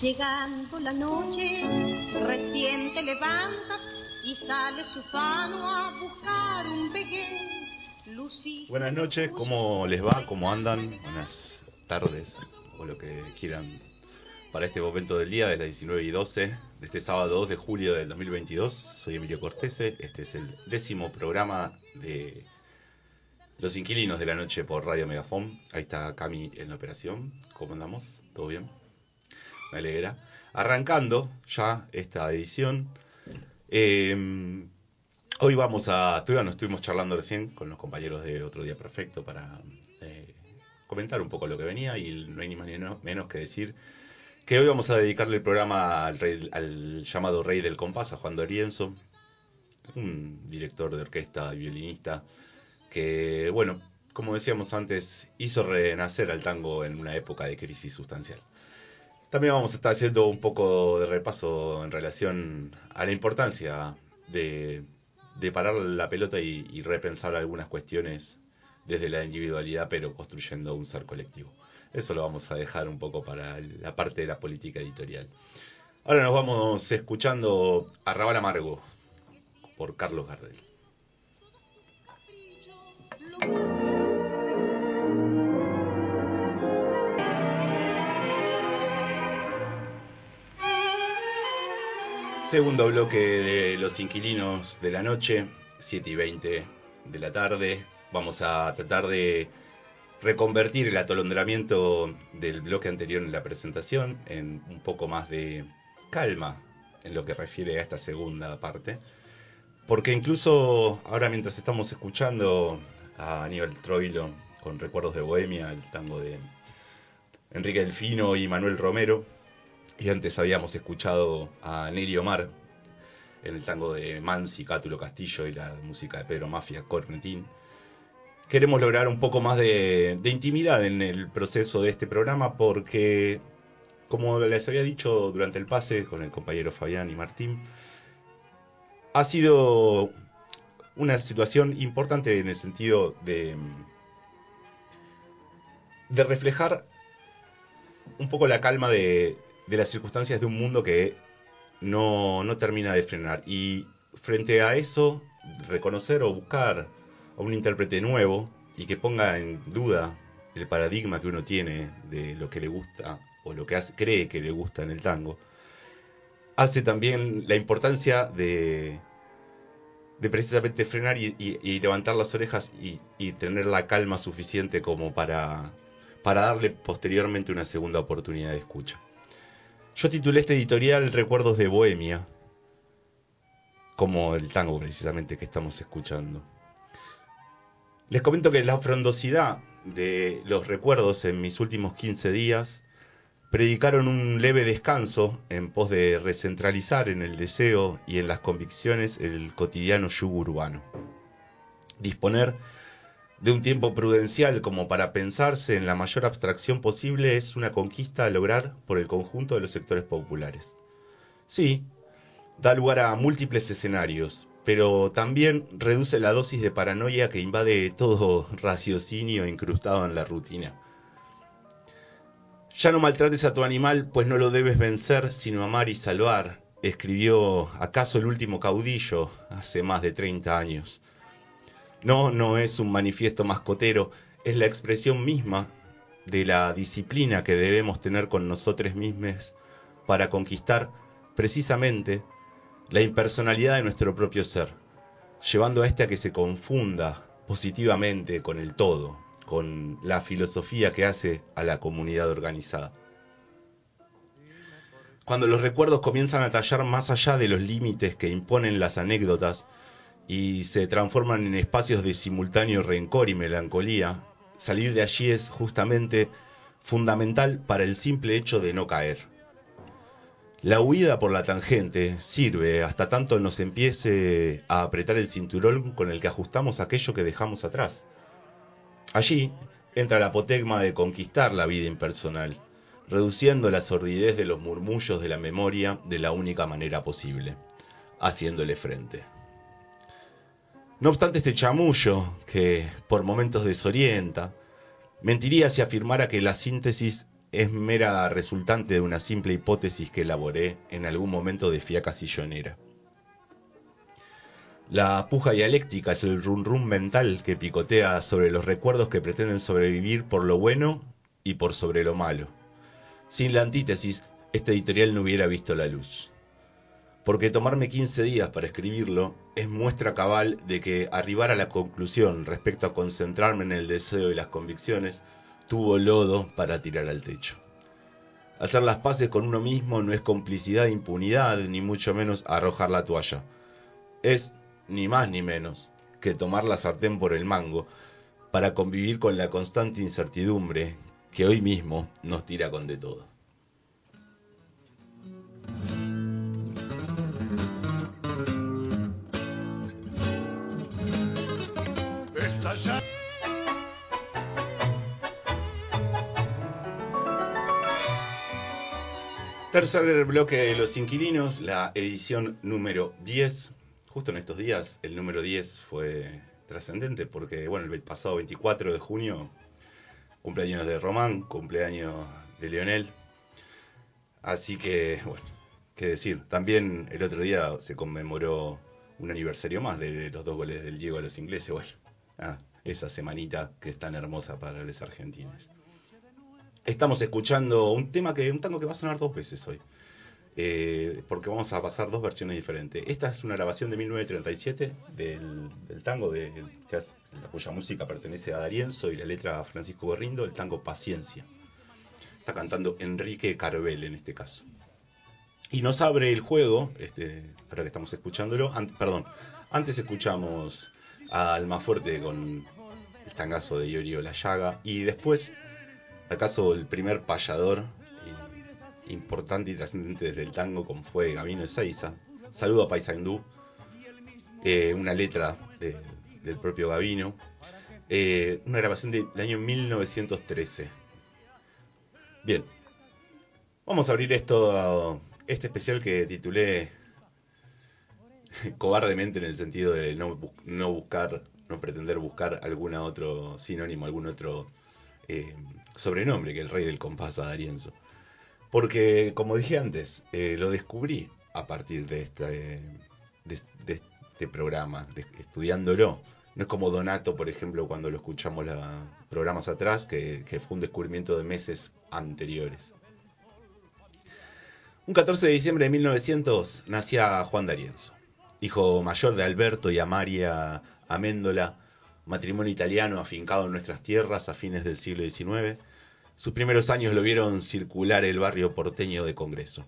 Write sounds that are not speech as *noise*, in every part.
Llegando la noche, recién te levantas y sale Sufano a buscar un pequeño. Buenas noches, ¿cómo les va? ¿Cómo andan? Buenas tardes o lo que quieran para este momento del día de las 19 y 12 de este sábado 2 de julio del 2022. Soy Emilio Cortese, este es el décimo programa de Los Inquilinos de la Noche por Radio Megafon. Ahí está Cami en la operación. ¿Cómo andamos? ¿Todo bien? Me alegra. Arrancando ya esta edición. Eh, hoy vamos a. Nos estuvimos charlando recién con los compañeros de Otro Día Perfecto para eh, comentar un poco lo que venía y no hay ni más ni menos que decir que hoy vamos a dedicarle el programa al, al llamado Rey del Compás, a Juan Dorienzo, un director de orquesta y violinista que, bueno, como decíamos antes, hizo renacer al tango en una época de crisis sustancial. También vamos a estar haciendo un poco de repaso en relación a la importancia de, parar la pelota y, repensar algunas cuestiones desde la individualidad, pero construyendo un ser colectivo. Eso lo vamos a dejar un poco para la parte de la política editorial. Ahora nos vamos escuchando Arrabal Amargo por Carlos Gardel. Segundo bloque de Los Inquilinos de la Noche, 7 y 20 de la tarde. Vamos a tratar de reconvertir el atolondramiento del bloque anterior en la presentación en un poco más de calma en lo que refiere a esta segunda parte. Porque incluso ahora mientras estamos escuchando a Aníbal Troilo con Recuerdos de Bohemia, el tango de Enrique Delfino y Manuel Romero, y antes habíamos escuchado a Nelly Omar en el tango de Mansi, Cátulo Castillo y la música de Pedro Mafia, Cornetín. Queremos lograr un poco más de, intimidad en el proceso de este programa porque, como les había dicho durante el pase con el compañero Fabián y Martín, ha sido una situación importante en el sentido de, de reflejar un poco la calma de, de las circunstancias de un mundo que no, no termina de frenar. Y frente a eso, reconocer o buscar a un intérprete nuevo y que ponga en duda el paradigma que uno tiene de lo que le gusta o lo que cree que le gusta en el tango, hace también la importancia de, de precisamente frenar y, levantar las orejas y, y, tener la calma suficiente como para, para darle posteriormente una segunda oportunidad de escucha. Yo titulé este editorial Recuerdos de Bohemia, como el tango precisamente que estamos escuchando. Les comento que la frondosidad de los recuerdos en mis últimos 15 días predicaron un leve descanso en pos de recentralizar en el deseo y en las convicciones el cotidiano yugo urbano. Disponer de un tiempo prudencial como para pensarse en la mayor abstracción posible es una conquista a lograr por el conjunto de los sectores populares. Sí, da lugar a múltiples escenarios, pero también reduce la dosis de paranoia que invade todo *laughs* raciocinio incrustado en la rutina. Ya no maltrates a tu animal, pues no lo debes vencer, sino amar y salvar, escribió acaso el último caudillo hace más de 30 años. No, no es un manifiesto mascotero, es la expresión misma de la disciplina que debemos tener con nosotros mismos para conquistar precisamente la impersonalidad de nuestro propio ser, llevando a este a que se confunda positivamente con el todo, con la filosofía que hace a la comunidad organizada. Cuando los recuerdos comienzan a tallar más allá de los límites que imponen las anécdotas, y se transforman en espacios de simultáneo rencor y melancolía, salir de allí es justamente fundamental para el simple hecho de no caer. La huida por la tangente sirve hasta tanto nos empiece a apretar el cinturón con el que ajustamos aquello que dejamos atrás. Allí entra la apotegma de conquistar la vida impersonal, reduciendo la sordidez de los murmullos de la memoria de la única manera posible, haciéndole frente. No obstante este chamullo, que por momentos desorienta, mentiría si afirmara que la síntesis es mera resultante de una simple hipótesis que elaboré en algún momento de fiaca sillonera. La puja dialéctica es el rum rum mental que picotea sobre los recuerdos que pretenden sobrevivir por lo bueno y por sobre lo malo. Sin la antítesis, este editorial no hubiera visto la luz. Porque tomarme 15 días para escribirlo es muestra cabal de que arribar a la conclusión respecto a concentrarme en el deseo y las convicciones tuvo lodo para tirar al techo. Hacer las paces con uno mismo no es complicidad e impunidad, ni mucho menos arrojar la toalla. Es, ni más ni menos, que tomar la sartén por el mango para convivir con la constante incertidumbre que hoy mismo nos tira con de todo. Tercer bloque de Los Inquilinos, la edición número 10. Justo en estos días, el número 10 fue trascendente porque, bueno, el pasado 24 de junio, cumpleaños de Román, cumpleaños de Lionel. Así que, bueno, qué decir. También el otro día se conmemoró un aniversario más de los dos goles del Diego a los ingleses. Bueno, ah, esa semanita que es tan hermosa para los argentinos. Estamos escuchando un tema que, un tango que va a sonar dos veces hoy. Eh, porque vamos a pasar dos versiones diferentes. Esta es una grabación de 1937 del, tango de, la cuya música pertenece a Darienzo y la letra a Francisco Gorrindo, el tango Paciencia. Está cantando Enrique Carvel en este caso. Y nos abre el juego, este, ahora que estamos escuchándolo, perdón, antes escuchamos a Almafuerte con el tangazo de Iorio La Llaga y después ¿Acaso el primer payador importante y trascendente desde el tango como fue Gabino Ezeiza? Saludo a Paisandú, eh, una letra del propio Gabino, eh, una grabación del año 1913. Bien, vamos a abrir esto, este especial que titulé *laughs* cobardemente en el sentido de no, no buscar, no pretender buscar algún otro sinónimo, algún otro eh, sobrenombre que el rey del compás a Darienzo. Porque, como dije antes, eh, lo descubrí a partir de este, de, este programa, estudiándolo. No es como Donato, por ejemplo, cuando lo escuchamos programas atrás, que, que fue un descubrimiento de meses anteriores. Un 14 de diciembre de 1900 nacía Juan D'Arienzo, hijo mayor de Alberto y Amaria Améndola, matrimonio italiano afincado en nuestras tierras a fines del siglo XIX. Sus primeros años lo vieron circular el barrio porteño de Congreso.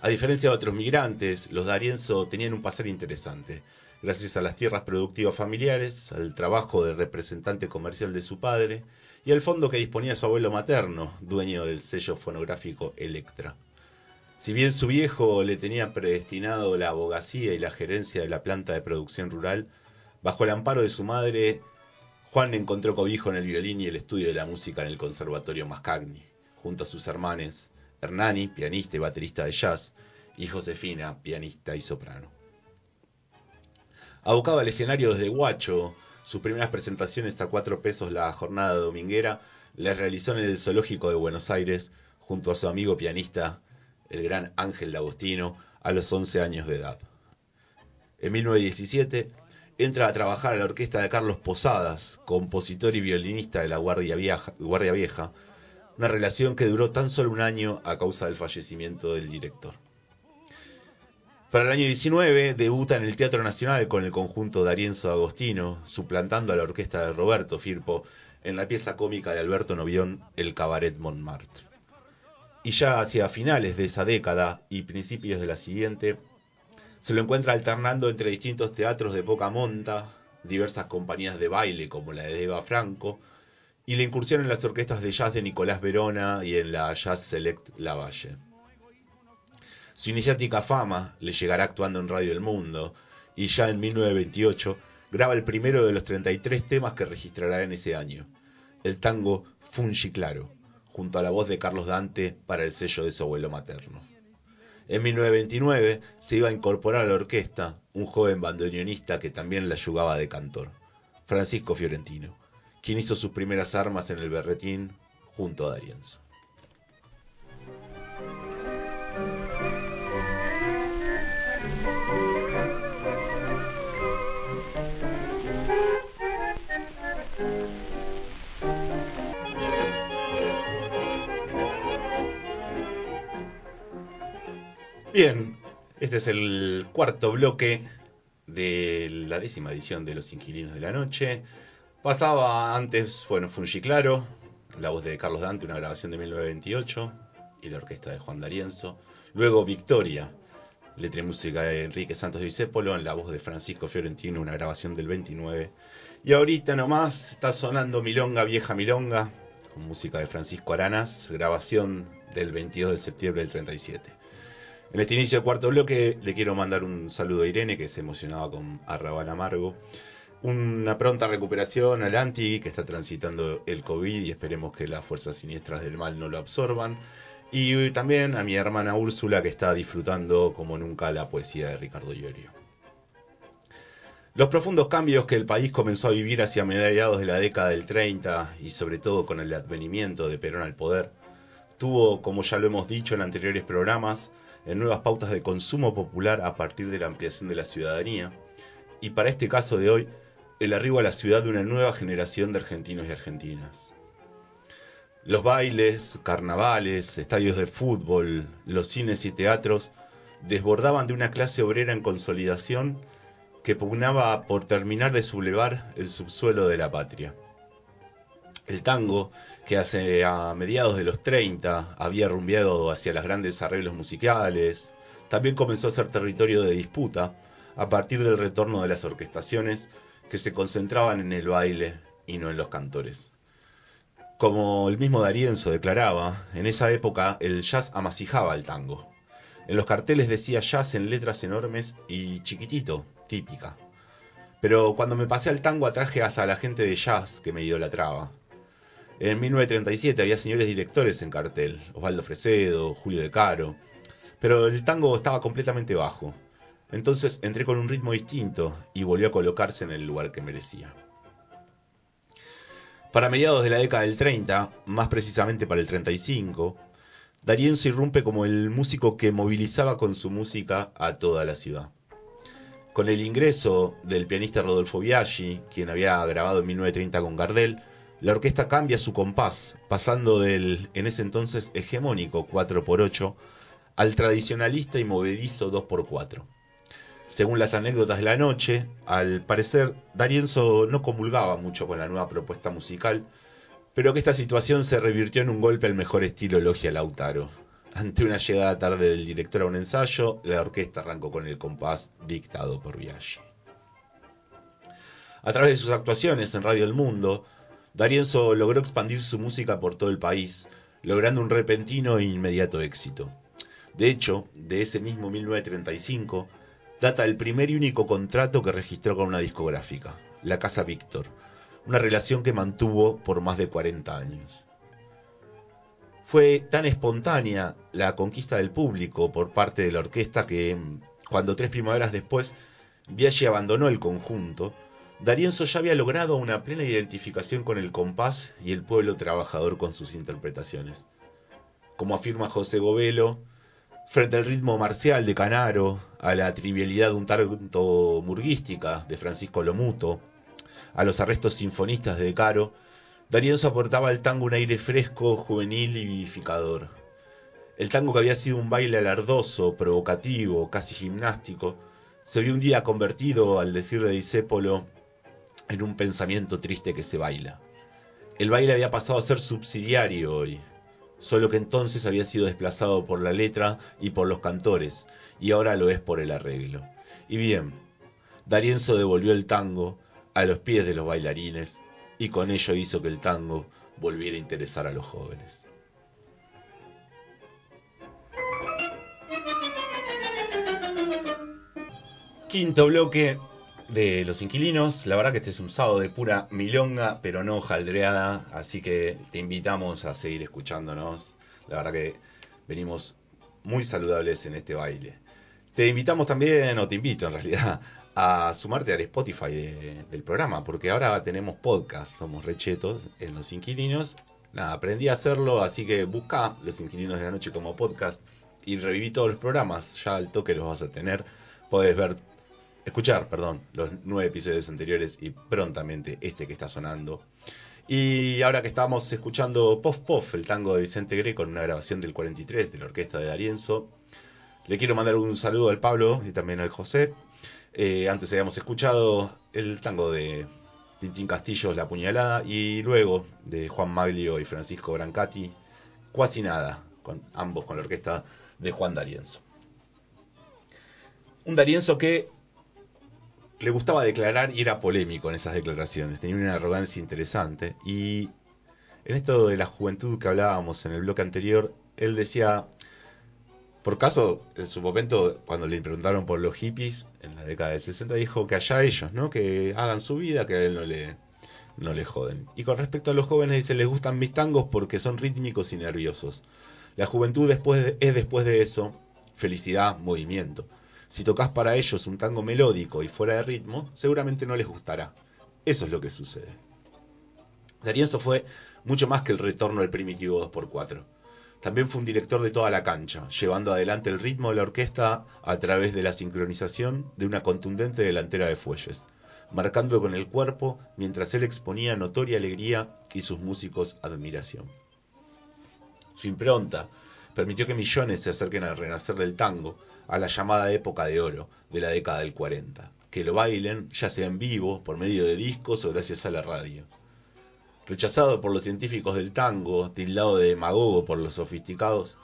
A diferencia de otros migrantes, los D'Arienzo tenían un pasar interesante, gracias a las tierras productivas familiares, al trabajo de representante comercial de su padre y al fondo que disponía su abuelo materno, dueño del sello fonográfico Electra. Si bien su viejo le tenía predestinado la abogacía y la gerencia de la planta de producción rural, Bajo el amparo de su madre, Juan encontró cobijo en el violín y el estudio de la música en el Conservatorio Mascagni, junto a sus hermanes Hernani, pianista y baterista de jazz, y Josefina, pianista y soprano. Abocado al escenario desde Guacho, sus primeras presentaciones a cuatro pesos la jornada dominguera las realizó en el Zoológico de Buenos Aires junto a su amigo pianista, el gran Ángel D'Agostino, a los 11 años de edad. En 1917 entra a trabajar a la orquesta de Carlos Posadas, compositor y violinista de la Guardia Vieja, una relación que duró tan solo un año a causa del fallecimiento del director. Para el año 19 debuta en el Teatro Nacional con el conjunto de Arienzo Agostino, suplantando a la orquesta de Roberto Firpo en la pieza cómica de Alberto Novión, El Cabaret Montmartre. Y ya hacia finales de esa década y principios de la siguiente, se lo encuentra alternando entre distintos teatros de poca monta, diversas compañías de baile como la de Eva Franco, y la incursión en las orquestas de jazz de Nicolás Verona y en la Jazz Select Lavalle. Su iniciática fama le llegará actuando en Radio El Mundo, y ya en 1928 graba el primero de los 33 temas que registrará en ese año, el tango Fungi Claro, junto a la voz de Carlos Dante para el sello de su abuelo materno. En 1929 se iba a incorporar a la orquesta un joven bandoneonista que también la ayudaba de cantor, Francisco Fiorentino, quien hizo sus primeras armas en el berretín junto a Darienzo. Bien, este es el cuarto bloque de la décima edición de Los Inquilinos de la Noche. Pasaba antes, bueno, Fungi Claro, la voz de Carlos Dante, una grabación de 1928, y la orquesta de Juan D'Arienzo. Luego Victoria, letra y música de Enrique Santos Discépolo, en la voz de Francisco Fiorentino, una grabación del 29. Y ahorita nomás está sonando Milonga, Vieja Milonga, con música de Francisco Aranas, grabación del 22 de septiembre del 37. En este inicio de cuarto bloque le quiero mandar un saludo a Irene, que se emocionaba con Arrabal Amargo. Una pronta recuperación al Anti, que está transitando el COVID y esperemos que las fuerzas siniestras del mal no lo absorban. Y también a mi hermana Úrsula, que está disfrutando como nunca la poesía de Ricardo Llorio. Los profundos cambios que el país comenzó a vivir hacia mediados de la década del 30 y sobre todo con el advenimiento de Perón al poder, tuvo, como ya lo hemos dicho en anteriores programas, en nuevas pautas de consumo popular a partir de la ampliación de la ciudadanía, y para este caso de hoy, el arribo a la ciudad de una nueva generación de argentinos y argentinas. Los bailes, carnavales, estadios de fútbol, los cines y teatros desbordaban de una clase obrera en consolidación que pugnaba por terminar de sublevar el subsuelo de la patria. El tango, que hace a mediados de los 30 había rumbeado hacia los grandes arreglos musicales, también comenzó a ser territorio de disputa a partir del retorno de las orquestaciones que se concentraban en el baile y no en los cantores. Como el mismo Darienzo declaraba, en esa época el jazz amasijaba al tango. En los carteles decía jazz en letras enormes y chiquitito, típica. Pero cuando me pasé al tango atraje hasta a la gente de jazz que me idolatraba. En 1937 había señores directores en cartel, Osvaldo Fresedo, Julio De Caro, pero el tango estaba completamente bajo. Entonces entré con un ritmo distinto y volvió a colocarse en el lugar que merecía. Para mediados de la década del 30, más precisamente para el 35, Darienzo irrumpe como el músico que movilizaba con su música a toda la ciudad. Con el ingreso del pianista Rodolfo Biaggi, quien había grabado en 1930 con Gardel, la orquesta cambia su compás, pasando del en ese entonces hegemónico 4x8 al tradicionalista y movedizo 2x4. Según las anécdotas de la noche, al parecer Darienzo no comulgaba mucho con la nueva propuesta musical, pero que esta situación se revirtió en un golpe al mejor estilo Logia Lautaro. Ante una llegada tarde del director a un ensayo, la orquesta arrancó con el compás dictado por Biaggi. A través de sus actuaciones en Radio El Mundo, Darienzo logró expandir su música por todo el país, logrando un repentino e inmediato éxito. De hecho, de ese mismo 1935, data el primer y único contrato que registró con una discográfica, la Casa Víctor, una relación que mantuvo por más de 40 años. Fue tan espontánea la conquista del público por parte de la orquesta que, cuando tres primaveras después Biaggi abandonó el conjunto, Darienzo ya había logrado una plena identificación con el compás y el pueblo trabajador con sus interpretaciones. Como afirma José Govelo, frente al ritmo marcial de Canaro, a la trivialidad un tanto murguística de Francisco Lomuto, a los arrestos sinfonistas de Caro, Darienzo aportaba al tango un aire fresco, juvenil y vivificador. El tango que había sido un baile alardoso, provocativo, casi gimnástico, se vio un día convertido, al decir de Disépolo, en un pensamiento triste que se baila. El baile había pasado a ser subsidiario hoy, solo que entonces había sido desplazado por la letra y por los cantores, y ahora lo es por el arreglo. Y bien, Darienzo devolvió el tango a los pies de los bailarines, y con ello hizo que el tango volviera a interesar a los jóvenes. Quinto bloque, de los inquilinos. La verdad que este es un sábado de pura milonga, pero no jaldreada, así que te invitamos a seguir escuchándonos. La verdad que venimos muy saludables en este baile. Te invitamos también, o te invito en realidad, a sumarte al Spotify del programa, porque ahora tenemos podcast, somos rechetos en los inquilinos, nada, aprendí a hacerlo, así que busca Los Inquilinos de la Noche como podcast y reviví todos los programas, ya al toque los vas a tener. Podés ver, escuchar, perdón, los nueve episodios anteriores y prontamente este que está sonando. Y ahora que estamos escuchando Pof Pof, el tango de Vicente Greco en una grabación del 43 de la orquesta de Darienzo, le quiero mandar un saludo al Pablo y también al José. Eh, antes habíamos escuchado el tango de Tintín Castillo, La Puñalada, y luego de Juan Maglio y Francisco Brancati, Cuasi Nada, con, ambos con la orquesta de Juan D'Arienzo. Un D'Arienzo que le gustaba declarar y era polémico en esas declaraciones, tenía una arrogancia interesante, y en esto de la juventud que hablábamos en el bloque anterior, él decía, por caso, en su momento, cuando le preguntaron por los hippies, en la década de 60, dijo que allá ellos, ¿no? Que hagan su vida, que a él no le, no le joden. Y con respecto a los jóvenes, dice, les gustan mis tangos porque son rítmicos y nerviosos. La juventud después es después de eso felicidad, movimiento. Si tocas para ellos un tango melódico y fuera de ritmo, seguramente no les gustará. Eso es lo que sucede. Darienzo fue mucho más que el retorno del primitivo 2x4 también fue un director de toda la cancha, llevando adelante el ritmo de la orquesta a través de la sincronización de una contundente delantera de fuelles, marcando con el cuerpo mientras él exponía notoria alegría y sus músicos admiración. Su impronta permitió que millones se acerquen al renacer del tango, a la llamada época de oro de la década del 40, que lo bailen ya sea en vivo, por medio de discos o gracias a la radio. Rechazado por los científicos del tango, tildado de demagogo por los sofisticados,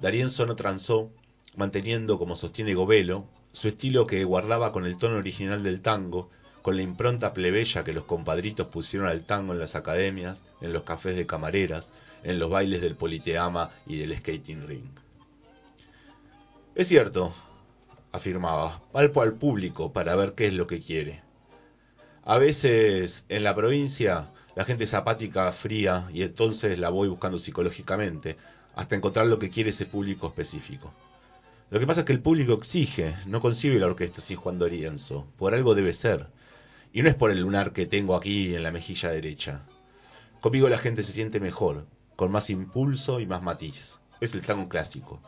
Darienzo no transó, manteniendo, como sostiene Govelo, su estilo que guardaba con el tono original del tango, con la impronta plebeya que los compadritos pusieron al tango en las academias, en los cafés de camareras, en los bailes del politeama y del skating ring. Es cierto, afirmaba, palpo al público para ver qué es lo que quiere. A veces en la provincia la gente es apática, fría, y entonces la voy buscando psicológicamente, hasta encontrar lo que quiere ese público específico. Lo que pasa es que el público exige, no concibe la orquesta sin Juan Dorienzo, por algo debe ser. Y no es por el lunar que tengo aquí en la mejilla derecha. Conmigo la gente se siente mejor, con más impulso y más matiz. Es el tango clásico,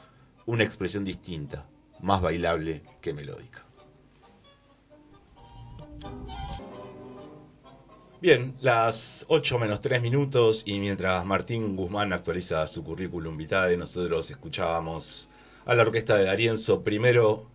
una expresión distinta, más bailable que melódica. Bien, las 8 menos 3 minutos y mientras Martín Guzmán actualiza su currículum vitae, nosotros escuchábamos a la orquesta de Darienzo primero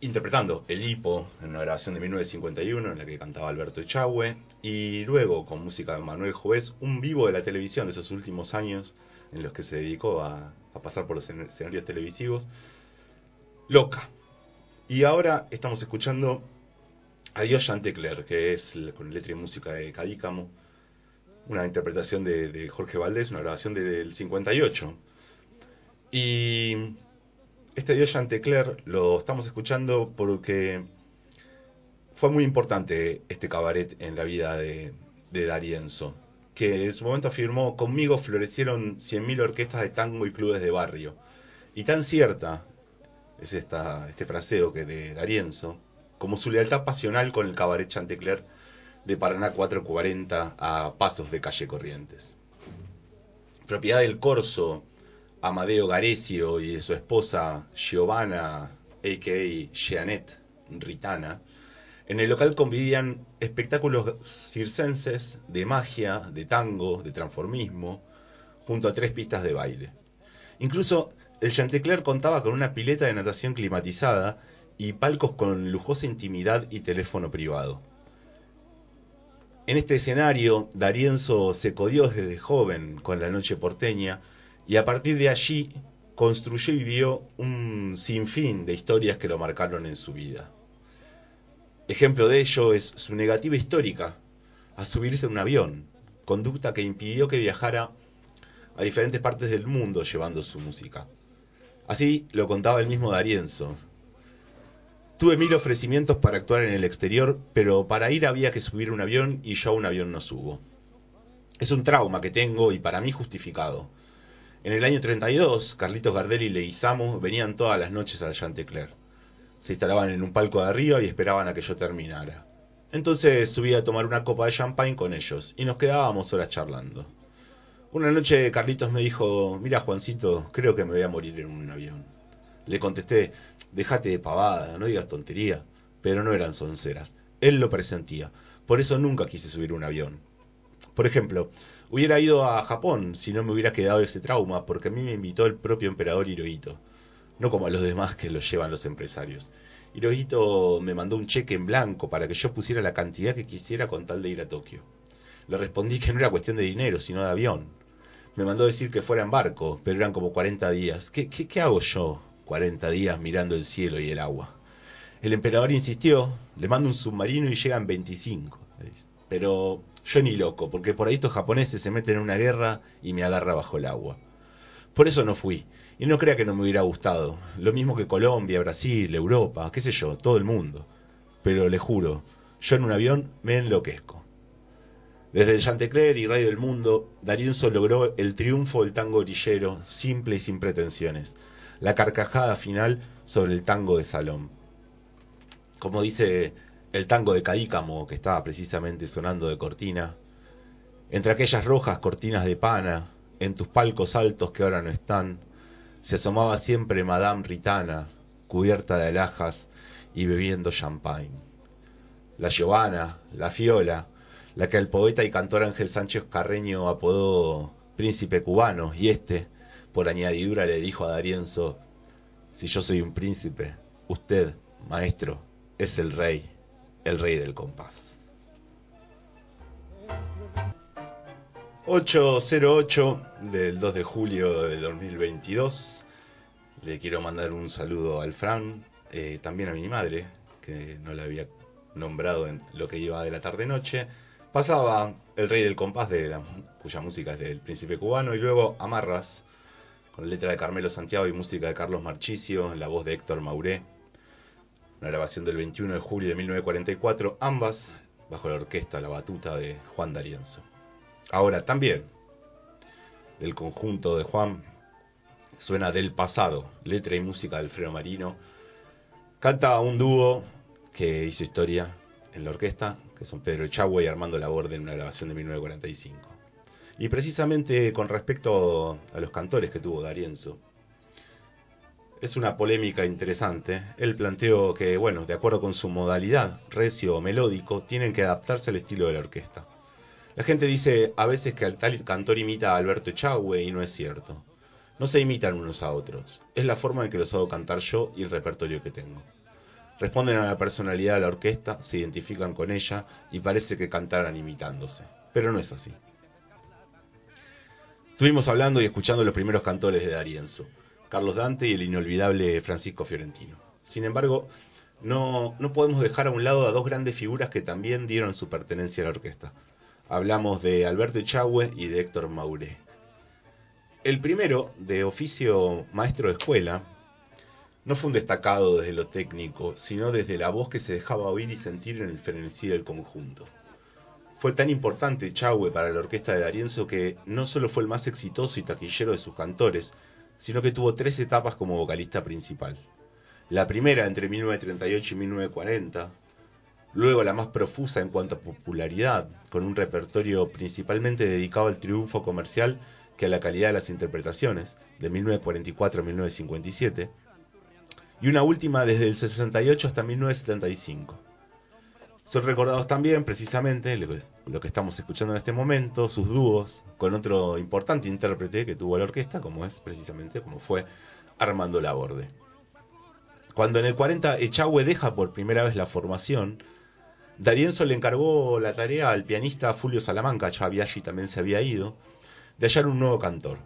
interpretando el hipo en una grabación de 1951 en la que cantaba Alberto Echagüe y luego con música de Manuel Jovés, un vivo de la televisión de esos últimos años en los que se dedicó a, pasar por los escenarios televisivos, Loca. Y ahora estamos escuchando Adiós Chantecler, que es con letra y música de Cadícamo, una interpretación de, Jorge Valdés, una grabación del 58. Y este Adiós Chantecler lo estamos escuchando porque fue muy importante este cabaret en la vida de, de Darienzo, que en su momento afirmó, conmigo florecieron 100.000 orquestas de tango y clubes de barrio. Y tan cierta es esta, este fraseo que de Darienzo, como su lealtad pasional con el cabaret Chantecler de Paraná 440 a pasos de calle Corrientes. Propiedad del Corso, Amadeo Garecio y de su esposa Giovanna, a.k.a. Jeanette Ritana, en el local convivían espectáculos circenses de magia, de tango, de transformismo, junto a tres pistas de baile. Incluso el Chantecler contaba con una pileta de natación climatizada y palcos con lujosa intimidad y teléfono privado. En este escenario, Darienzo se codió desde joven con la noche porteña y a partir de allí construyó y vio un sinfín de historias que lo marcaron en su vida. Ejemplo de ello es su negativa histórica a subirse a un avión, conducta que impidió que viajara a diferentes partes del mundo llevando su música. Así lo contaba el mismo Darienzo, Tuve mil ofrecimientos para actuar en el exterior, pero para ir había que subir un avión y yo a un avión no subo. Es un trauma que tengo y para mí justificado. En el año 32, Carlitos Gardel y Leguizamo venían todas las noches al Chantecler. Se instalaban en un palco de arriba y esperaban a que yo terminara. Entonces subí a tomar una copa de champagne con ellos y nos quedábamos horas charlando. Una noche Carlitos me dijo, mira Juancito, creo que me voy a morir en un avión. Le contesté, déjate de pavada, no digas tontería, pero no eran sonceras. Él lo presentía, por eso nunca quise subir un avión. Por ejemplo, hubiera ido a Japón si no me hubiera quedado ese trauma, porque a mí me invitó el propio emperador Hirohito, no como a los demás que lo llevan los empresarios. Hirohito me mandó un cheque en blanco para que yo pusiera la cantidad que quisiera con tal de ir a Tokio. Le respondí que no era cuestión de dinero, sino de avión. Me mandó decir que fuera en barco, pero eran como 40 días. ¿Qué, qué, qué hago yo 40 días mirando el cielo y el agua? El emperador insistió, le mando un submarino y llegan 25. Pero yo ni loco, porque por ahí estos japoneses se meten en una guerra y me agarra bajo el agua. Por eso no fui. Y no crea que no me hubiera gustado. Lo mismo que Colombia, Brasil, Europa, qué sé yo, todo el mundo. Pero le juro, yo en un avión me enloquezco. Desde el Chantecler y Radio del Mundo, Darienzo logró el triunfo del tango orillero, simple y sin pretensiones. La carcajada final sobre el tango de salón. Como dice el tango de Cadícamo, que estaba precisamente sonando de cortina, entre aquellas rojas cortinas de pana, en tus palcos altos que ahora no están, se asomaba siempre Madame Ritana, cubierta de alhajas y bebiendo champagne. La Giovanna, la Fiola, la que el poeta y cantor Ángel Sánchez Carreño apodó príncipe cubano, y este, por añadidura, le dijo a Darienzo, si yo soy un príncipe, usted, maestro, es el rey, el rey del compás. 808 del 2 de julio del 2022. Le quiero mandar un saludo al Fran, eh, también a mi madre, que no la había nombrado en lo que iba de la tarde-noche pasaba El Rey del Compás, de cuya música es del Príncipe Cubano, y luego Amarras, con letra de Carmelo Santiago y música de Carlos Marchicio, la voz de Héctor Mauré, una grabación del 21 de julio de 1944, ambas bajo la orquesta La Batuta de Juan D'Arienzo. Ahora también, del conjunto de Juan, suena Del Pasado, letra y música de Alfredo Marino, canta un dúo que hizo historia en la orquesta, que son Pedro Echagüe y Armando Laborde en una grabación de 1945. Y precisamente con respecto a los cantores que tuvo Darienzo, es una polémica interesante. Él planteó que, bueno, de acuerdo con su modalidad, recio o melódico, tienen que adaptarse al estilo de la orquesta. La gente dice a veces que el tal cantor imita a Alberto Echagüe y no es cierto. No se imitan unos a otros. Es la forma en que los hago cantar yo y el repertorio que tengo. Responden a la personalidad de la orquesta, se identifican con ella y parece que cantaran imitándose. Pero no es así. Estuvimos hablando y escuchando los primeros cantores de Darienzo, Carlos Dante y el inolvidable Francisco Fiorentino. Sin embargo, no, no podemos dejar a un lado a dos grandes figuras que también dieron su pertenencia a la orquesta. Hablamos de Alberto Echagüe y de Héctor Mauré. El primero, de oficio maestro de escuela, no fue un destacado desde lo técnico, sino desde la voz que se dejaba oír y sentir en el frenesí del conjunto. Fue tan importante Chahue para la orquesta de Darienzo que no solo fue el más exitoso y taquillero de sus cantores, sino que tuvo tres etapas como vocalista principal. La primera entre 1938 y 1940, luego la más profusa en cuanto a popularidad, con un repertorio principalmente dedicado al triunfo comercial que a la calidad de las interpretaciones, de 1944 a 1957, y una última desde el 68 hasta 1975. Son recordados también, precisamente, lo que estamos escuchando en este momento, sus dúos con otro importante intérprete que tuvo la orquesta, como es precisamente como fue Armando Laborde. Cuando en el 40 Echagüe deja por primera vez la formación, Darienzo le encargó la tarea al pianista Fulvio Salamanca, ya allí también se había ido, de hallar un nuevo cantor.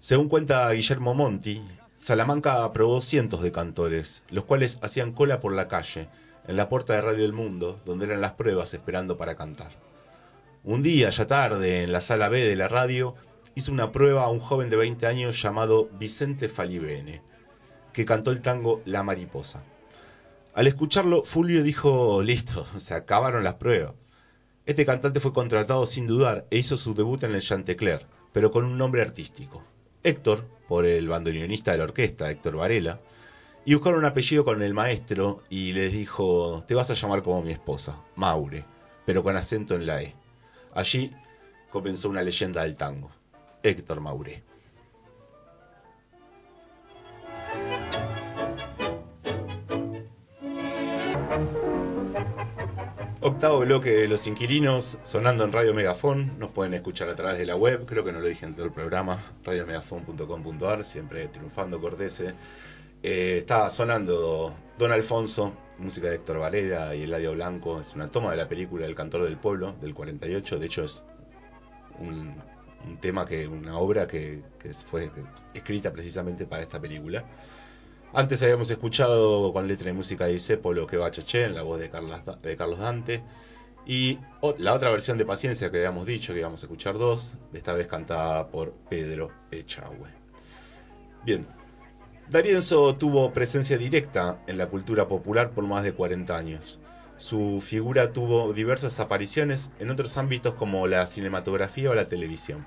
Según cuenta Guillermo Monti, Salamanca aprobó cientos de cantores, los cuales hacían cola por la calle, en la puerta de Radio del Mundo, donde eran las pruebas esperando para cantar. Un día, ya tarde, en la sala B de la radio, hizo una prueba a un joven de 20 años llamado Vicente Falibene, que cantó el tango La Mariposa. Al escucharlo, Fulvio dijo, listo, *laughs* se acabaron las pruebas. Este cantante fue contratado sin dudar e hizo su debut en el Chantecler, pero con un nombre artístico. Héctor, por el bandoneonista de la orquesta, Héctor Varela, y buscaron un apellido con el maestro y les dijo, te vas a llamar como mi esposa, Maure, pero con acento en la E. Allí comenzó una leyenda del tango, Héctor Mauré. Octavo bloque de Los Inquilinos, sonando en Radio Megafón. Nos pueden escuchar a través de la web, creo que no lo dije en todo el programa, radiomegafon.com.ar, siempre triunfando Cortese. Eh, está sonando Don Alfonso, música de Héctor Valera y Eladio Blanco. Es una toma de la película El Cantor del Pueblo, del 48. De hecho, es un, tema que, una obra que, fue escrita precisamente para esta película. Antes habíamos escuchado con letra y música de Isepolo que va Cheche en la voz de Carlos, de Carlos Dante. Y la otra versión de Paciencia que habíamos dicho que íbamos a escuchar dos, esta vez cantada por Pedro Echagüe. Bien, Darienzo tuvo presencia directa en la cultura popular por más de 40 años. Su figura tuvo diversas apariciones en otros ámbitos como la cinematografía o la televisión.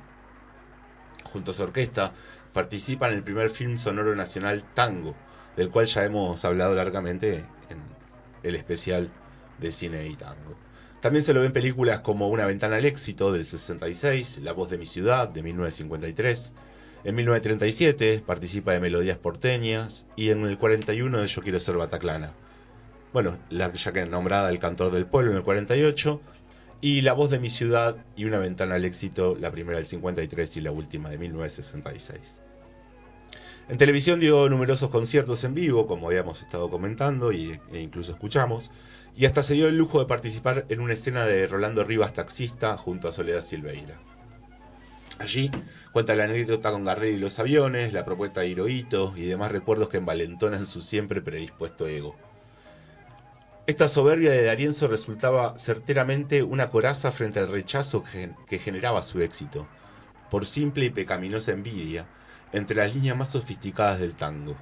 Junto a su orquesta, participa en el primer film sonoro nacional Tango, del cual ya hemos hablado largamente en el especial de cine y tango. También se lo ve en películas como Una ventana al éxito del 66, La voz de mi ciudad de 1953. En 1937 participa de Melodías porteñas y en el 41 de Yo quiero ser Bataclana. Bueno, la ya que nombrada El cantor del pueblo en el 48 y La voz de mi ciudad y Una ventana al éxito, la primera del 53 y la última de 1966. En televisión dio numerosos conciertos en vivo, como habíamos estado comentando y, e incluso escuchamos, y hasta se dio el lujo de participar en una escena de Rolando Rivas taxista junto a Soledad Silveira. Allí cuenta la anécdota con Garrel y los aviones, la propuesta de Hirohito y demás recuerdos que envalentonan su siempre predispuesto ego. Esta soberbia de Darienzo resultaba certeramente una coraza frente al rechazo que generaba su éxito, por simple y pecaminosa envidia, entre las líneas más sofisticadas del tango.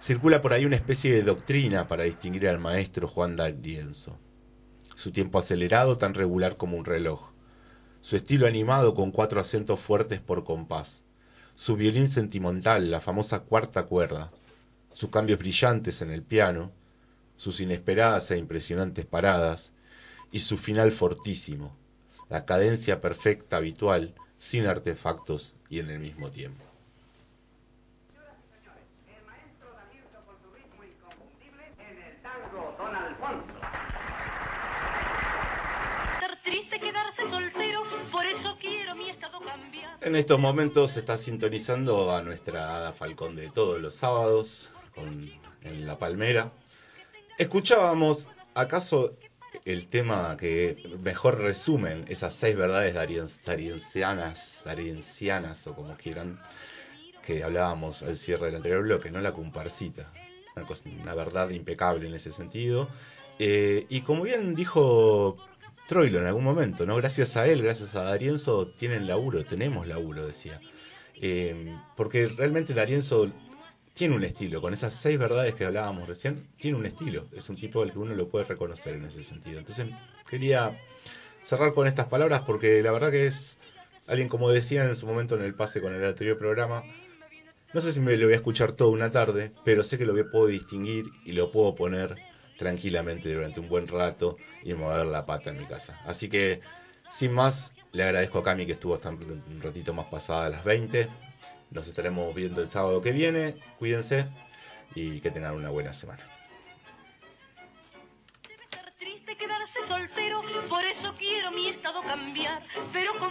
Circula por ahí una especie de doctrina para distinguir al maestro Juan D'Arienzo. Su tiempo acelerado tan regular como un reloj. Su estilo animado con cuatro acentos fuertes por compás. Su violín sentimental, la famosa cuarta cuerda. Sus cambios brillantes en el piano. Sus inesperadas e impresionantes paradas. Y su final fortísimo. La cadencia perfecta habitual, sin artefactos y en el mismo tiempo. En estos momentos se está sintonizando a nuestra Hada Falcón de todos los sábados en La Palmera. Escuchábamos, ¿acaso el tema que mejor resumen esas seis verdades dariencianas, dariencianas o como quieran, que hablábamos al cierre del anterior bloque, ¿no? La comparsita. Una, verdad impecable en ese sentido. Eh, y como bien dijo Troilo en algún momento, ¿no? Gracias a él, gracias a Darienzo, tienen laburo, tenemos laburo, decía. Eh, porque realmente Darienzo tiene un estilo, con esas seis verdades que hablábamos recién, tiene un estilo, es un tipo al que uno lo puede reconocer en ese sentido. Entonces quería cerrar con estas palabras porque la verdad que es alguien como decía en su momento en el pase con el anterior programa, no sé si me lo voy a escuchar toda una tarde, pero sé que lo puedo distinguir y lo puedo poner tranquilamente durante un buen rato y mover la pata en mi casa. Así que, sin más, le agradezco a Cami que estuvo hasta un ratito más pasada a las 20. Nos estaremos viendo el sábado que viene. Cuídense y que tengan una buena semana.